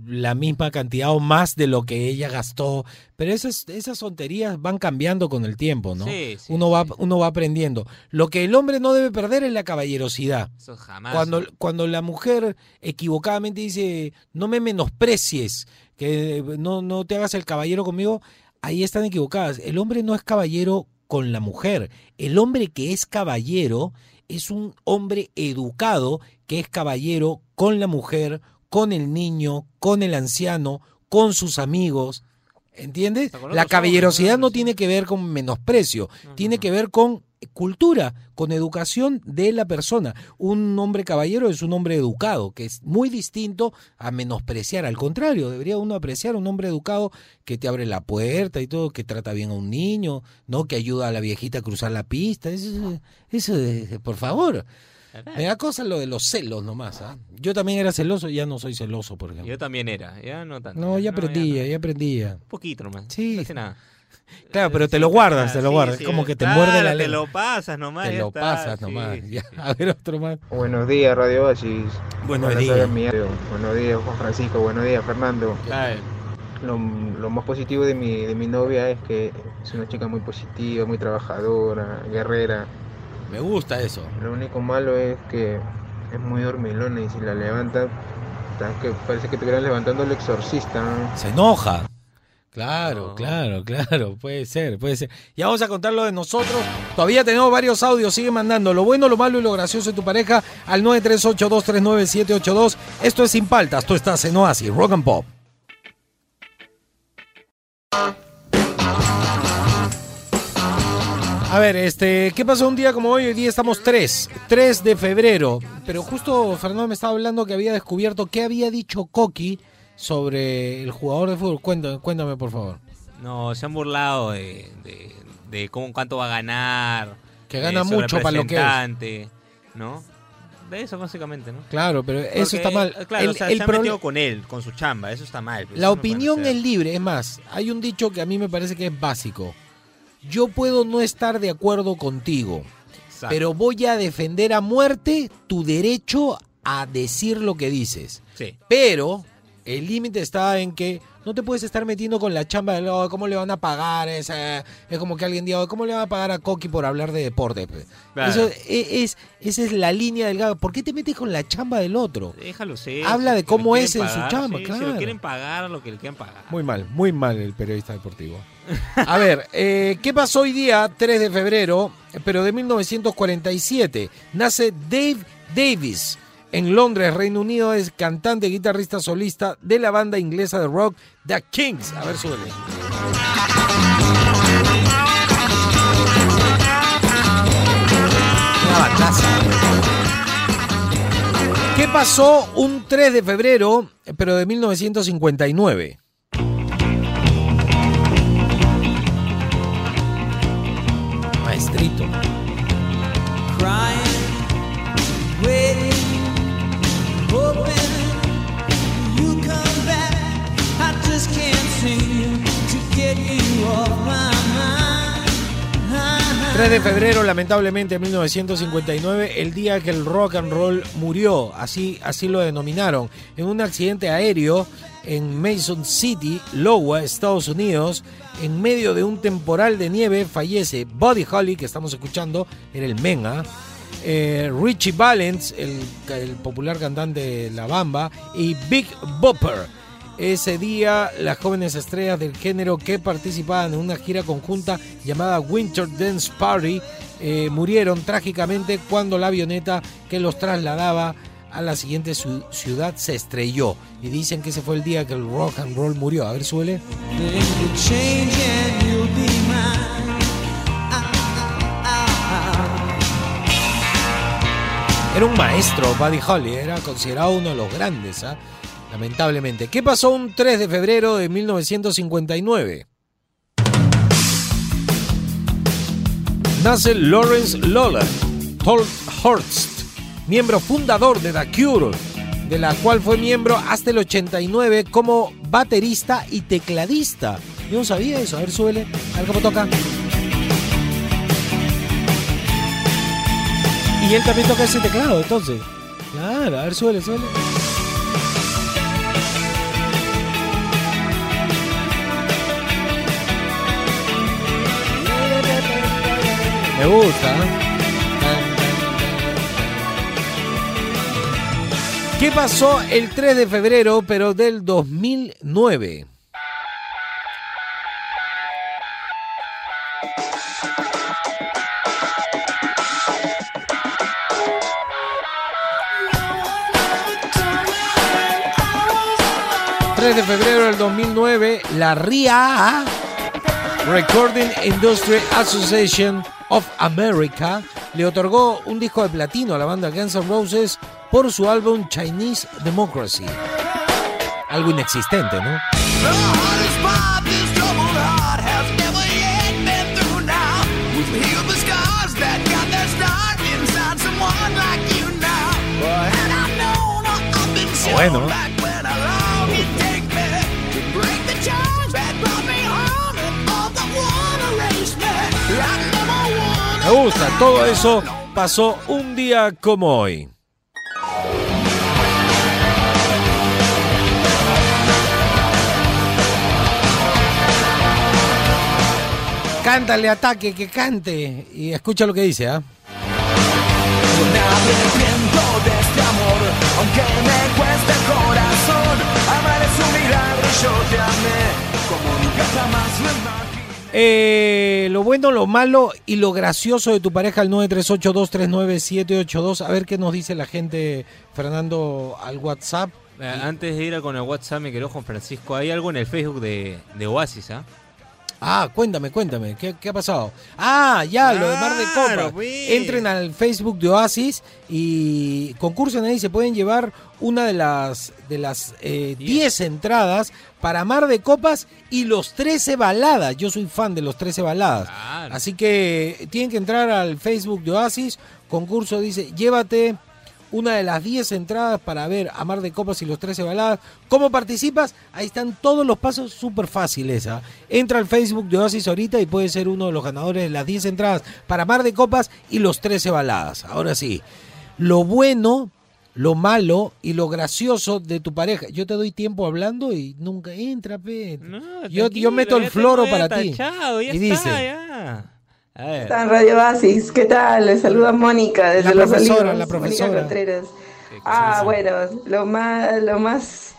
la misma cantidad o más de lo que ella gastó. Pero esas, esas tonterías van cambiando con el tiempo, ¿no?
Sí, sí,
uno, va, uno va aprendiendo. Lo que el hombre no debe perder es la caballerosidad.
Eso jamás.
Cuando, cuando la mujer equivocadamente dice, no me menosprecies, que no, no te hagas el caballero conmigo, ahí están equivocadas. El hombre no es caballero con la mujer. El hombre que es caballero es un hombre educado que es caballero con la mujer, con el niño, con el anciano, con sus amigos. ¿Entiendes? La caballerosidad no tiene que ver con menosprecio, tiene que ver con cultura, con educación de la persona. Un hombre caballero es un hombre educado, que es muy distinto a menospreciar. Al contrario, debería uno apreciar a un hombre educado que te abre la puerta y todo, que trata bien a un niño, no que ayuda a la viejita a cruzar la pista. Eso, eso por favor. Me da cosa lo de los celos nomás. ¿ah? Yo también era celoso, ya no soy celoso, por ejemplo.
Yo también era, ya no tanto.
No, ya aprendía, ya aprendía.
Un poquito nomás.
Sí.
No hace nada.
Claro, pero te lo guardas, te lo
Sí,
guardas.
sí,
es como que te
claro,
muerde la
Te
lengua.
lo pasas nomás.
Te lo
está,
pasas
sí,
nomás.
sí.
Ya, [laughs] A ver, otro más.
Buenos días, Radio Oasis.
Buenos días.
Buenos días, Juan Francisco. Buenos días, Fernando. Lo, lo más positivo de mi, de mi novia es que es una chica muy positiva, muy trabajadora, guerrera.
Me gusta eso.
Lo único malo es que es muy dormilona y si la levanta, ta- que parece que estuvieran levantando el exorcista. ¿no?
Se enoja. Claro, claro, claro, puede ser, puede ser. Ya vamos a contar lo de nosotros. Todavía tenemos varios audios, sigue mandando lo bueno, lo malo y lo gracioso de tu pareja al 938239782. Esto es Sin Paltas, tú estás en Oasis, Rock and Pop. A ver, este, ¿qué pasó un día como hoy? Hoy día estamos 3, 3 de febrero. Pero justo Fernando me estaba hablando que había descubierto qué había dicho Coqui sobre el jugador de fútbol. Cuéntame, cuéntame por favor.
No, se han burlado de, de, de cómo, cuánto va a ganar.
Que
eh,
gana
su
mucho para lo que es.
¿no? De eso básicamente, ¿no?
Claro, pero eso está mal.
eh, Claro,
El-
o sea,
el
se han
proble-
metido con él, con su chamba, eso está mal. pues,
La
no
opinión es libre, es más, hay un dicho que a mí me parece que es básico. Yo puedo no estar de acuerdo contigo,
Exacto.
pero voy a defender a muerte tu derecho a decir lo que dices.
Sí.
Pero el límite está en que no te puedes estar metiendo con la chamba de "Oh, cómo le van a pagar. Esa, es como que alguien diga, "Oh, ¿cómo le van a pagar a Coqui por hablar de deporte?
Claro.
Eso e- es, esa es la línea delgada. ¿Por qué te metes con la chamba del otro?
Déjalo ser.
Habla de cómo es en su chamba,
sí, Si
claro.
lo quieren pagar, lo que le quieran pagar.
Muy mal, muy mal el periodista deportivo. A ver, eh, ¿qué pasó hoy día, 3 de febrero, pero de 1947? Nace Dave Davis. En Londres, Reino Unido, es cantante, guitarrista, solista de la banda inglesa de rock The Kings. A ver, súbele. Una bataza. ¿Qué pasó un 3 de febrero, pero de 1959? Maestrito. 3 de febrero, lamentablemente, de 1959, el día que el rock and roll murió, así, así lo denominaron, en un accidente aéreo en Mason City, Iowa, Estados Unidos. En medio de un temporal de nieve fallece Buddy Holly, que estamos escuchando, era el Menga. eh, Richie Valens, el, el popular cantante de La Bamba, y Big Bopper. Ese día, las jóvenes estrellas del género que participaban en una gira conjunta llamada Winter Dance Party eh, murieron trágicamente cuando la avioneta que los trasladaba a la siguiente ciudad se estrelló. Y dicen que ese fue el día que el rock and roll murió. A ver, suele. Era un maestro, Buddy Holly, era considerado uno de los grandes, ¿ah? Lamentablemente. ¿Qué pasó un 3 de febrero de 1959? Nace Lawrence Lawler Tolhurst, miembro fundador de The Cure, de la cual fue miembro hasta el 89 como baterista y tecladista. Yo no sabía eso, a ver, súbele, a ver cómo toca. Y él también toca ese teclado, entonces. Claro, a ver, suele, suele. Me gusta. ¿eh? ¿Qué pasó el 3 de febrero, pero del 2009? ...3 de febrero del 2009... ...la RIA... Recording Industry Association of America... ...le otorgó un disco de platino a la banda Guns N' Roses... ...por su álbum Chinese Democracy... Algo inexistente, ¿no? Bueno. Me gusta, todo eso pasó un día como hoy. Cántale ataque, que cante. Y escucha lo que dice, ¿ah?
arrepiento de este amor, aunque me cueste el corazón. Amar es un milagro, yo te amé como nunca jamás lo imaginé.
Eh, lo bueno, lo malo y lo gracioso de tu pareja al 938239782. A ver qué nos dice la gente, Fernando, al WhatsApp.
Eh, Antes de ir con el WhatsApp, mi querido Juan Francisco, hay algo en el Facebook de, de Oasis, ¿ah?
Ah, cuéntame, cuéntame, ¿qué, qué ha pasado? Ah, ya, lo de Mar de Copa.
pues.
Entren al Facebook de Oasis y concursen ahí, se pueden llevar una de las de las eh, 10 entradas para Mar de Copas y los 13 baladas. Yo soy fan de los 13 baladas. Así que tienen que entrar al Facebook de Oasis. Concurso dice, llévate una de las 10 entradas para ver a Mar de Copas y los 13 baladas. ¿Cómo participas? Ahí están todos los pasos súper fáciles. ¿ah? Entra al Facebook de Oasis ahorita y puedes ser uno de los ganadores de las 10 entradas para Mar de Copas y los 13 baladas. Ahora sí, lo bueno, lo malo y lo gracioso de tu pareja. Yo te doy tiempo hablando y nunca entra, pe. yo, yo meto el floro para ti.
Tachado, ya
y
está,
dice,
ya. A ver.
Está en Radio Basis, ¿qué tal? Les saluda Mónica desde
La
Los
profesora,
Olivos.
la profesora.
Mónica Contreras. Ah, bueno, lo más, lo más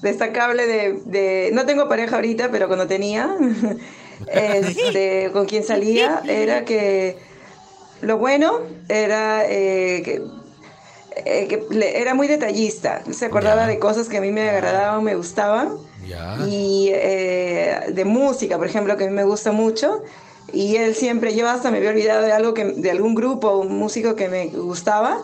destacable de, de- no tengo pareja ahorita, pero cuando tenía, [laughs] este, con quien salía, era que lo bueno era eh, que, eh, que le- era muy detallista. Se acordaba de cosas que a mí me agradaban, me gustaban y eh, de música, por ejemplo, que a mí me gusta mucho. Y él siempre, yo hasta me había olvidado de algo que, de algún grupo, un músico que me gustaba,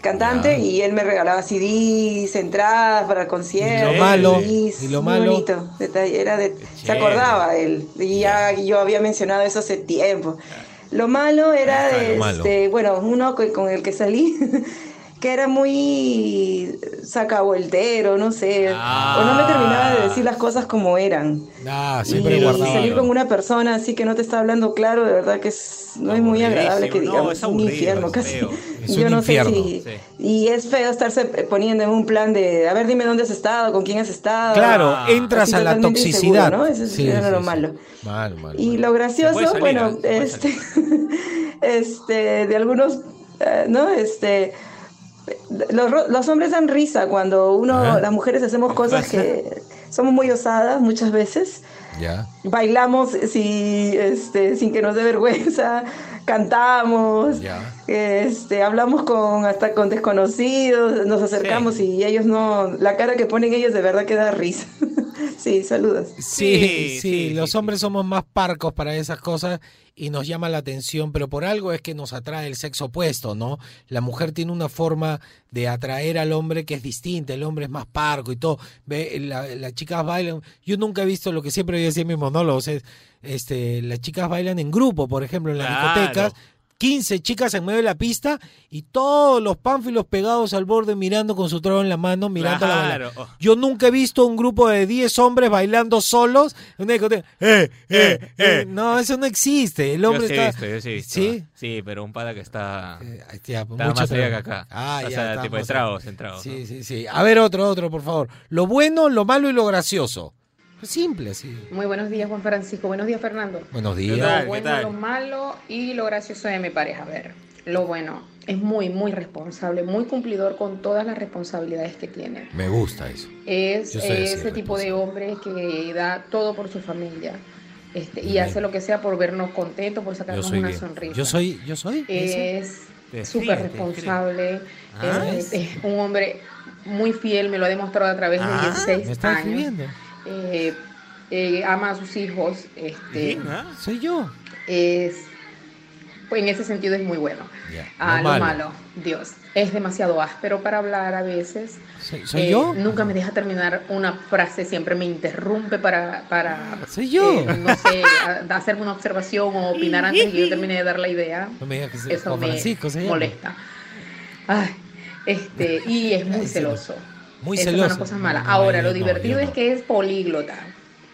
cantante, y él me regalaba CDs, entradas para el concierto.
Y lo malo,
CDs,
y lo malo.
bonito, detalle, era de, se acordaba él, y ya yo había mencionado eso hace tiempo. Lo malo era,
Ahí está lo malo.
este, bueno, uno co- con el que salí, [laughs] que era muy sacavoltero, no sé, o no me terminaba de decir las cosas como eran.
Ah,
Y
siempre guardaba.
salir con una persona así que no te está hablando claro, de verdad que es- no es muy agradable que
no,
digamos,
es
es un
aburrido,
infierno
es
casi.
feo. [laughs]
Es
Yo
un
no
infierno.
sé si... Y es feo estarse poniendo en un plan de, a ver, dime dónde has estado, con quién has estado.
Claro, entras
Así
a la toxicidad.
inseguro, ¿no? Eso es
Sí,
era
sí,
lo
sí.
malo.
Mal, mal.
Y lo
Se puede
gracioso,
salir,
bueno, este, [laughs] este, de algunos eh, ¿no? Este, los, los hombres dan risa cuando uno,
Ajá.
las mujeres hacemos cosas que somos muy osadas muchas veces.
Ya.
Bailamos si, este, sin que nos dé vergüenza, cantamos, este, hablamos con hasta con desconocidos, nos acercamos y ellos no, la cara que ponen ellos de verdad que da risa. [laughs] sí, saludos.
Sí, sí, los hombres somos más parcos para esas cosas y nos llama la atención, pero por algo es que nos atrae el sexo opuesto, ¿no? La mujer tiene una forma de atraer al hombre que es distinta, el hombre es más parco y todo. Ve, la- las chicas bailan, yo nunca he visto lo que siempre yo decía en mis monólogos, es, este, las chicas bailan en grupo, por ejemplo, en las
Claro.
discotecas. 15 chicas en medio de la pista y todos los pánfilos pegados al borde mirando con su trago en la mano, mirando la
Claro.
bala. Yo nunca he visto un grupo de 10 hombres bailando solos en una discoteca. Eh, eh, eh. No, eso no existe. El hombre
yo sí
está.
visto, yo sí visto.
¿Sí?
Sí, pero un pata que está,
ya,
está
mucho
más allá que acá.
Ah,
o
ya,
sea, tipo de
estamos-
tragos, en tragos.
Sí, sí, sí. A ver, otro, otro, por favor. Lo bueno, lo malo y lo gracioso. Simple, sí.
Muy buenos días, Juan Francisco. Buenos días, Fernando.
Buenos
Lo
días.
bueno, lo malo y lo gracioso de mi pareja. A ver, lo bueno, es muy, muy responsable, muy cumplidor con todas las responsabilidades que tiene.
Me gusta eso.
Es
así,
ese tipo de hombre que da todo por su familia este, y
Bien.
hace lo que sea por vernos contentos, por sacarnos una
bien.
sonrisa.
Yo soy, yo soy.
Es súper responsable,
Ah,
es, es un hombre muy fiel, me lo ha demostrado a través de
Ah,
16
me está
años.
escribiendo.
Eh, eh, ama a sus hijos. Este,
Soy yo.
es, pues en ese sentido es muy bueno. Ah,
Lo
lo,
malo.
malo. Dios, es demasiado áspero para hablar a veces.
¿Soy, soy
Eh,
yo?
Nunca me deja terminar una frase, siempre me interrumpe para, para
Soy yo.
eh, no sé, a- hacerme una observación o opinar antes de que yo termine de dar la idea.
No me digas que se-
Eso me molesta. Ay, este, y es muy celoso.
Muy
Esa
celoso.
Es una cosa mala.
No,
Ahora,
yo
lo
no,
divertido
yo
es que es políglota.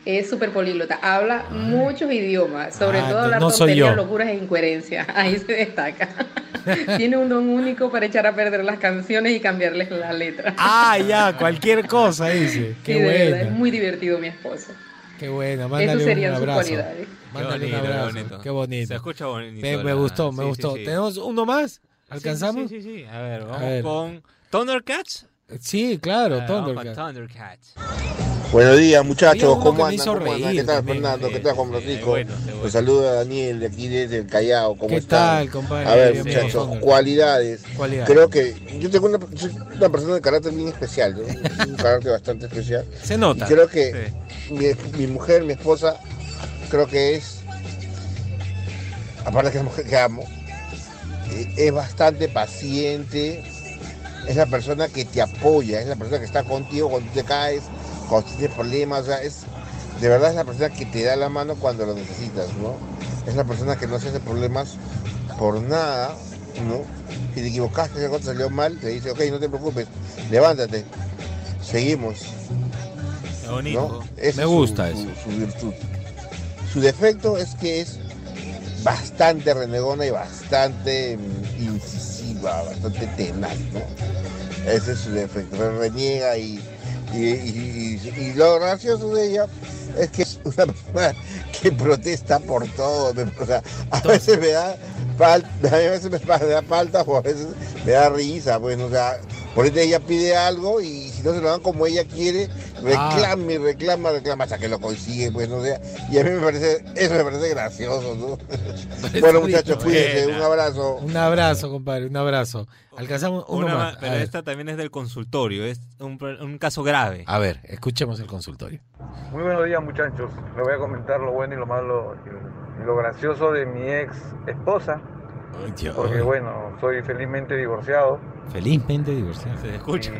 Es súper políglota. Habla muchos idiomas, sobre
Ah,
todo hablar
no
tonterías, locuras e incoherencias. [laughs] Ahí se destaca. [laughs] Tiene un don único para echar a perder las canciones y cambiarles la letra.
Ah, ya, [laughs] cualquier cosa dice. Qué
Sí, verdad, es
bueno.
muy divertido mi esposo.
Qué bueno. Mándale
Esas serían
un
sus
abrazo.
cualidades.
Mándale
Qué
un
bonito, qué
abrazo.
bonito.
Qué bonito.
Se escucha bonito
Me, me gustó, me
sí,
gustó.
sí, sí.
¿Tenemos uno más? ¿Alcanzamos?
Sí, sí, sí. A ver,
A
vamos
ver.
con Thundercats.
Sí, claro,
vamos
Thundercat.
Buenos días, muchachos. ¿Cómo andan? ¿Cómo andan? ¿Qué tal,
también.
Fernando? ¿Qué tal, Juan Francisco?
bueno, qué bueno.
Los saluda Daniel de aquí desde el Callao. ¿Cómo
¿Qué
están?
tal, compadre?
A ver, muchachos,
bien.
cualidades.
Cualidades.
Creo que yo tengo una, soy una persona de carácter bien especial, ¿no? un carácter bastante especial.
Se nota.
Y creo que mi, mi mujer, mi esposa, creo que es, aparte que es la mujer que amo, eh, es bastante paciente, es la persona que te apoya, es la persona que está contigo cuando te caes, cuando tienes problemas, o sea, es, de verdad es la persona que te da la mano cuando lo necesitas, ¿no? Es la persona que no se hace problemas por nada, ¿no? Si te equivocaste, si algo te salió mal, te dice, ok, no te preocupes, levántate, seguimos. ¿no?
Me gusta
su-
eso.
Su, su virtud. Su defecto es que es bastante renegona y bastante mm, incisiva, bastante tenaz, ¿no? Ese es su defecto, re- reniega y, y, y- y- y lo gracioso de ella es que es una persona que protesta por todo, o sea, a veces me da falta, a veces me da falta o a veces me da risa, pues, o sea, por eso ella pide algo y si no se lo dan como ella quiere, reclama y reclama, reclama hasta que lo consigue, pues, no sé, y a mí me parece, eso me parece gracioso, ¿no? bueno, muchachos, cuídense, un abrazo.
Un abrazo, compadre, un abrazo. Alcanzamos uno
Una
más.
pero
ver.
esta también es del consultorio, es un, un caso grave.
A ver, escuchemos el consultorio.
Muy buenos días muchachos. Les voy a comentar lo bueno y lo malo y lo gracioso de mi ex esposa. Porque bueno, soy felizmente divorciado.
Felizmente divorciado.
Se escucha.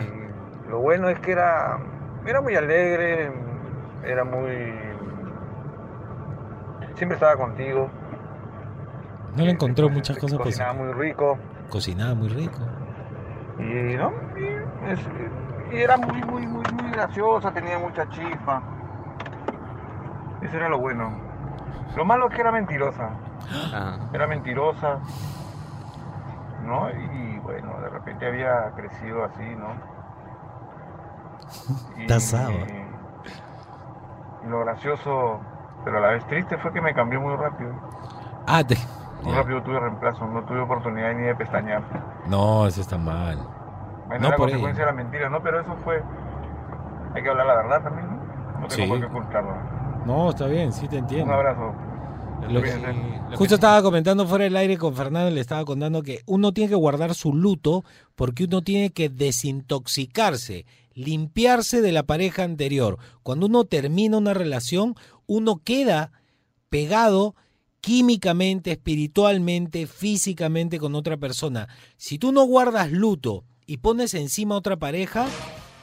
Lo bueno es que era, era muy alegre, era muy... Siempre estaba contigo,
No le encontró muchas cosas
cocinaba muy rico.
Cocinaba muy rico.
Y, ¿no? y, es- y era muy, muy, muy, muy graciosa, tenía mucha chispa. Eso era lo bueno. Lo malo es que era mentirosa. Era mentirosa. ¿No? Y bueno, de repente había crecido así, ¿no? Y,
Tasaba.
y lo gracioso, pero a la vez triste, fue que me cambió muy rápido.
Ah, te-
Muy rápido tuve reemplazo, no tuve oportunidad ni de pestañear.
No, eso está mal.
Bueno,
No
la
por
consecuencia
ella.
de la mentira, ¿no? Pero eso fue. Hay que hablar la verdad también, ¿no? No tengo
Sí.
por qué ocultarlo.
No, está bien, sí te entiendo.
Un abrazo.
Lo-. Justo estaba comentando fuera del aire con Fernando, le estaba contando que uno tiene que guardar su luto porque uno tiene que desintoxicarse, limpiarse de la pareja anterior. Cuando uno termina una relación, uno queda pegado químicamente, espiritualmente, físicamente con otra persona. Si tú no guardas luto y pones encima a otra pareja,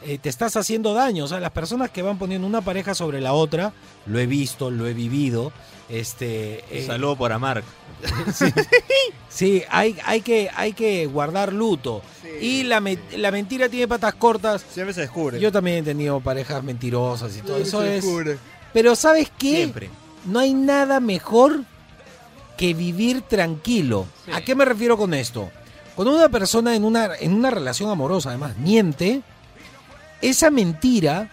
eh, te estás haciendo daño. O sea, las personas que van poniendo una pareja sobre la otra, lo he visto, lo he vivido. Este, eh,
Saludo por Amarc. [laughs]
sí, Sí, hay, hay, que, hay que guardar luto. Y la, me- la mentira tiene patas cortas.
Siempre se descubre.
Yo también he tenido parejas mentirosas y todo
Siempre
eso
se
es.
descubre.
Pero ¿sabes qué?
Siempre.
No hay nada mejor que vivir tranquilo. ¿A qué me refiero con esto? Cuando una persona en una, en una relación amorosa, además, miente, esa mentira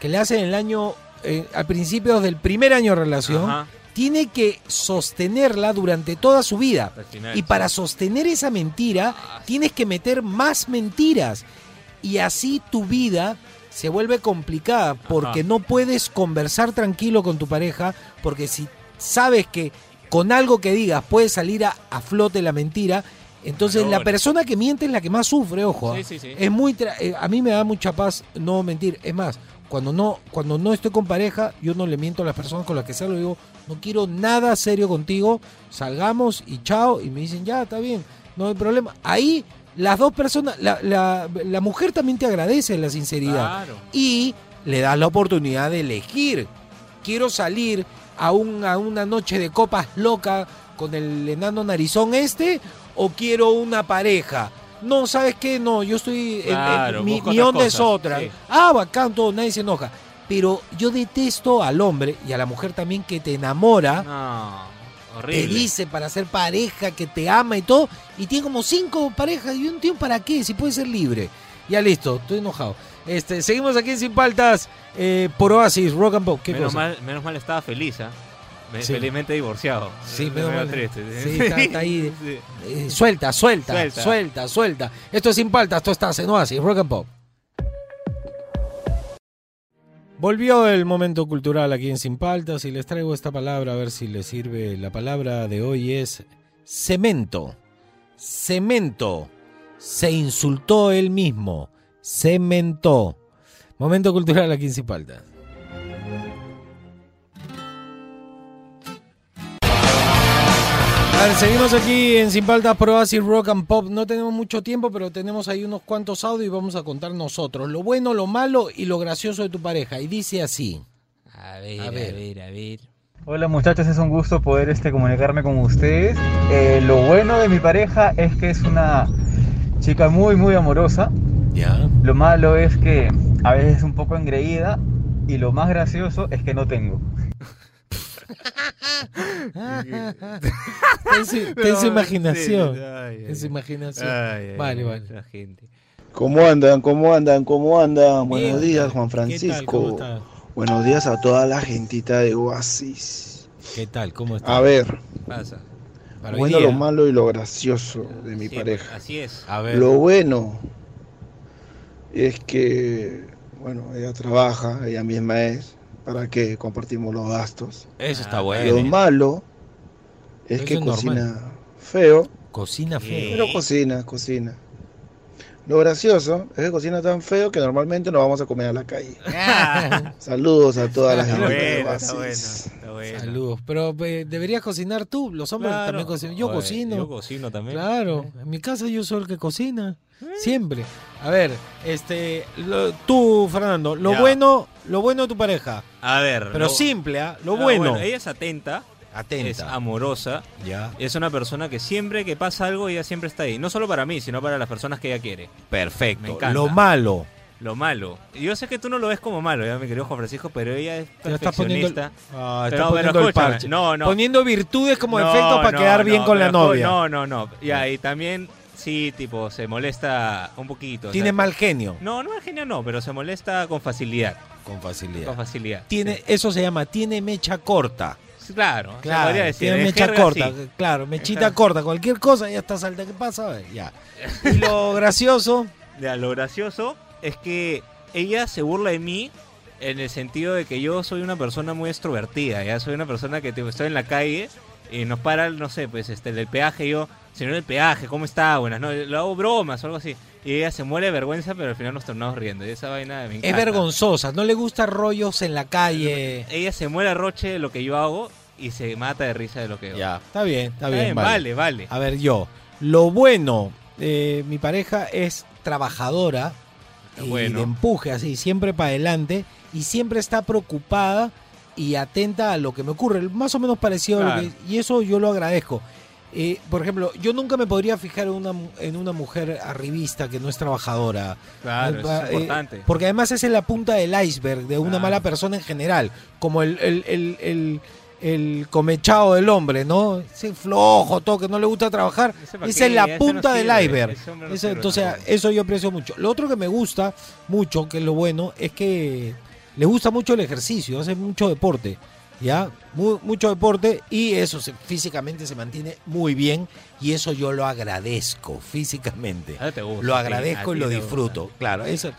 que le hacen el año, eh, al principio del primer año de relación,
Ajá.
tiene que sostenerla durante toda su vida. Y para sostener esa mentira, tienes que meter más mentiras. Y así tu vida se vuelve complicada porque no puedes conversar tranquilo con tu pareja, porque si sabes que con algo que digas puede salir a, a flote la mentira, entonces la persona que miente es la que más sufre, ojo.
Sí,
¿ah?
sí, sí.
Es muy tra- eh, a mí me da mucha paz no mentir. Es más, cuando no cuando no estoy con pareja, yo no le miento a las personas con las que salgo, digo, no quiero nada serio contigo, salgamos y chao y me dicen, "Ya, está bien, no hay problema." Ahí las dos personas, la, la- la mujer también te agradece la sinceridad
Claro.
y le das la oportunidad de elegir. Quiero salir a, un- a una noche de copas loca con el enano narizón este o quiero una pareja. No, ¿sabes qué? No, yo estoy... en- en-
Claro,
mi, onda es otra.
sí.
Ah, bacán, todo, nadie se enoja. Pero yo detesto al hombre y a la mujer también que te enamora
No,
te
horrible.
dice para ser pareja, que te ama y todo, y tiene como cinco parejas, y no entiendo para qué, si puede ser libre. Ya listo, estoy enojado. Este, seguimos aquí en Sin Paltas eh, por Oasis, Rock and Pop. ¿Qué
menos,
cosa?
mal, menos mal estaba feliz, ¿ah?
Sí.
Felizmente divorciado.
Sí, mal.
triste.
Sí, está, está ahí. [laughs]
Sí.
Eh, suelta, suelta,
Suelta.
suelta, suelta, Esto es Sin Paltas, esto está en Oasis, Rock and Pop. Volvió el momento cultural aquí en Sin Paltas y les traigo esta palabra a ver si les sirve. La palabra de hoy es cemento. Cemento. Se insultó él mismo. Cementó. Momento cultural aquí en Sin Paltas. A ver, seguimos aquí en Sin Paltas Pro Oasis Rock and Pop. No tenemos mucho tiempo, pero tenemos ahí unos cuantos audios y vamos a contar nosotros lo bueno, lo malo y lo gracioso de tu pareja. Y dice así.
A ver,
A
a
ver.
ver, a ver.
Hola muchachos, es un gusto poder este, comunicarme con ustedes. Eh, lo bueno de mi pareja es que es una chica muy muy amorosa.
Ya.
Lo malo es que a veces es un poco engreída y lo más gracioso es que no tengo.
Ten su, [laughs] ten su
No,
imaginación.
sí, ay,
Ten su imaginación.
Ay, ay,
vale,
ay,
vale.
la gente.
¿Cómo andan? ¿Cómo andan? ¿Cómo andan? Buenos
Bien.
días, Juan
¿Qué tal?
Francisco.
¿Cómo está?
Buenos días a toda la gentita de Oasis.
¿Qué tal? ¿Cómo está?
A ver,
Pasa.
Para
bueno,
día.
lo malo y lo gracioso de mi
Sí,
pareja.
Así es.
A ver.
Lo bueno es que, bueno, ella trabaja, ella misma es, para que compartimos los gastos.
Eso
Ah,
está bueno.
Lo malo es
Eso
que
es normal.
cocina feo,
Cocina feo.
pero cocina, cocina. Lo gracioso es que cocina tan feo que normalmente nos vamos a comer a la calle. [laughs] Saludos a toda la gente de
bueno, está bueno,
Oasis.
está bueno.
Saludos. Pero eh, deberías cocinar tú. Los hombres
Claro.
también cocinan. Yo
Oye,
cocino.
Yo cocino también.
Claro, en mi casa yo soy el que cocina. Siempre. A ver, este, lo- tú, Fernando, lo
Ya.
bueno, lo bueno de tu pareja.
A ver.
Pero
lo-
simple, ¿ah? Lo
Ah,
bueno.
Ella es atenta.
Atenta.
Es amorosa.
Ya.
Es una persona que siempre que pasa algo, ella siempre está ahí. No solo para mí, sino para las personas que ella quiere.
Perfecto.
Encanta.
Lo malo.
Lo malo. Yo sé que tú no lo ves como malo, ya mi querido Juan Francisco, pero ella es
Ya estás poniendo el-
perfeccionista.
Ah,
Pero,
estás poniendo
pero
el
escúchame,
parche.
No, no.
Poniendo virtudes como
No,
efecto para
no,
quedar bien
no,
con la
pero escu-
novia.
No, no, no. Ya, y también, sí, tipo, se molesta un poquito. o
Tiene
sea,
mal genio.
No, no mal genio no, pero se molesta con facilidad.
Con facilidad.
Con facilidad.
Tiene, eso se llama, tiene mecha corta.
Claro,
Claro,
podría decir,
tiene mecha corta, claro, mechita corta, cualquier cosa, ya está salta, ¿qué pasa? Ya. Y lo [laughs] gracioso,
Ya, lo gracioso es que ella se burla de mí en el sentido de que yo soy una persona muy extrovertida, ya soy una persona que tipo, estoy en la calle y nos para, no sé, pues este el peaje yo, señor el peaje, ¿cómo está? Buenas noches, le hago bromas o algo así. Y ella se muere de vergüenza, pero al final nos tornamos riendo. Y esa vaina me encanta.
es vergonzosa, no le gusta rollos en la calle.
Ella se muere a roche de lo que yo hago y se mata de risa de lo que.
Ya, está bien, está bien.
vale, vale.
A ver, yo, lo bueno, eh, mi pareja es trabajadora y
bueno.
de empuje, así, siempre para adelante y siempre está preocupada y atenta a lo que me ocurre, más o menos parecido a lo que... Y eso yo lo agradezco. Eh, por ejemplo, yo nunca me podría fijar en una, en una mujer arribista que no es trabajadora.
Claro, eso es
Eh,
importante.
porque además es en la punta del iceberg de una mala persona en general, como el, el, el, el- el comechado del hombre, ¿no? Ese flojo, todo, que no le gusta trabajar. Esa es la
ese no
punta del iceberg.
no
entonces, eso yo aprecio mucho. Lo otro que me gusta mucho, que es lo bueno, es que le gusta mucho el ejercicio, hace mucho deporte. ¿Ya? Mu- mucho deporte y eso se- físicamente se mantiene muy bien y eso yo lo agradezco físicamente.
Te gusta,
lo agradezco y lo disfruto. Claro, eso.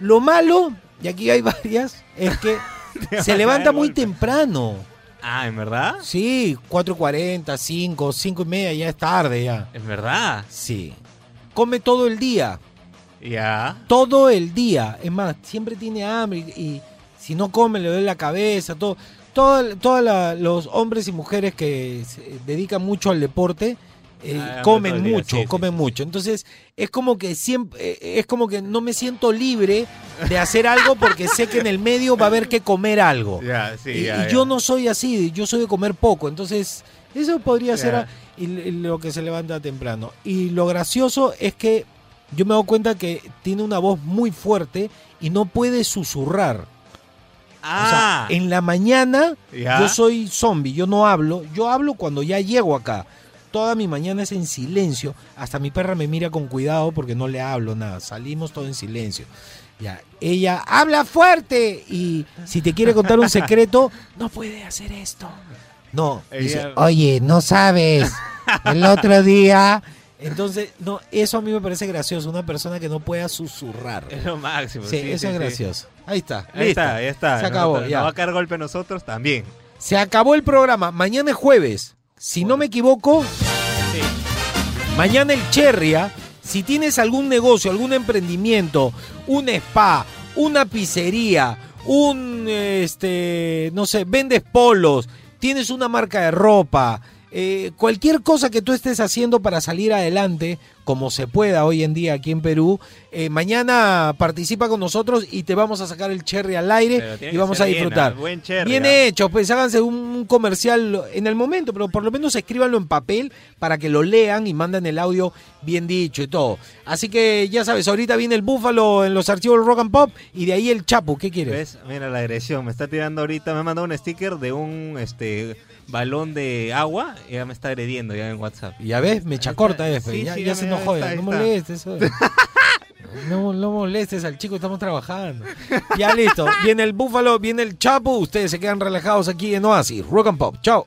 Lo malo, y aquí hay [laughs] varias, es que [laughs] se levanta muy temprano.
Ah, ¿en verdad?
Sí, 4.40, 5, 5 y media, ya es tarde ya.
¿En verdad?
Sí. Come todo el día.
Ya.
Todo el día. Es más, siempre tiene hambre y, y si no come le duele la cabeza, todo. Todos los hombres y mujeres que se dedican mucho al deporte eh,
Ah,
comen
día,
mucho,
sí, sí,
comen mucho. Entonces es como que siempre, eh, es como que no me siento libre de hacer algo porque sé que en el medio va a haber que comer algo.
Sí,
y, yo no soy así, yo soy de comer poco. Entonces eso podría ser y, y lo que se levanta temprano. Y lo gracioso es que yo me doy cuenta que tiene una voz muy fuerte y no puede susurrar.
Ah.
O sea, en la mañana yo soy zombie, yo no hablo, yo hablo cuando ya llego acá. Toda mi mañana es en silencio, hasta mi perra me mira con cuidado porque no le hablo nada, salimos todo en silencio. Ya, ella habla fuerte y si te quiere contar un secreto, [laughs] no puede hacer esto. No, dice, oye, no sabes, el otro día... Entonces, no, eso a mí me parece gracioso, una persona que no pueda susurrar.
Es lo máximo.
Sí,
sí,
eso
sí,
es
sí.
gracioso. Ahí está.
Ahí
listo.
está, ahí está.
Se acabó, ya.
va a caer golpe a nosotros también.
Se acabó el programa. Mañana es jueves. Si no me equivoco, mañana el Cherria. Si tienes algún negocio, algún emprendimiento, un spa, una pizzería, un, este, no sé, vendes polos, tienes una marca de ropa, eh, cualquier cosa que tú estés haciendo para salir adelante, como se pueda hoy en día aquí en Perú, eh, mañana participa con nosotros y te vamos a sacar el cherry al aire y vamos a
bien,
disfrutar.
ah, buen cherry,
Bien
ah.
hecho, pues háganse un, comercial en el momento, pero por lo menos escríbanlo en papel para que lo lean y manden el audio bien dicho y todo. Así que ya sabes, ahorita viene el búfalo en los archivos del Rock and Pop y de ahí el Chapu. ¿Qué quieres?
¿Ves? Mira la agresión. Me está tirando ahorita. Me ha mandado un sticker de un este balón de agua y ya me está agrediendo ya en WhatsApp.
Ya ves, me corta F.
Sí,
ya
sí,
ya
ya
se
me-
no molestes. No, no molestes al chico, estamos trabajando. Ya listo. Viene el búfalo, viene el Chapu. Ustedes se quedan relajados aquí en Oasis. Rock and Pop. Chao.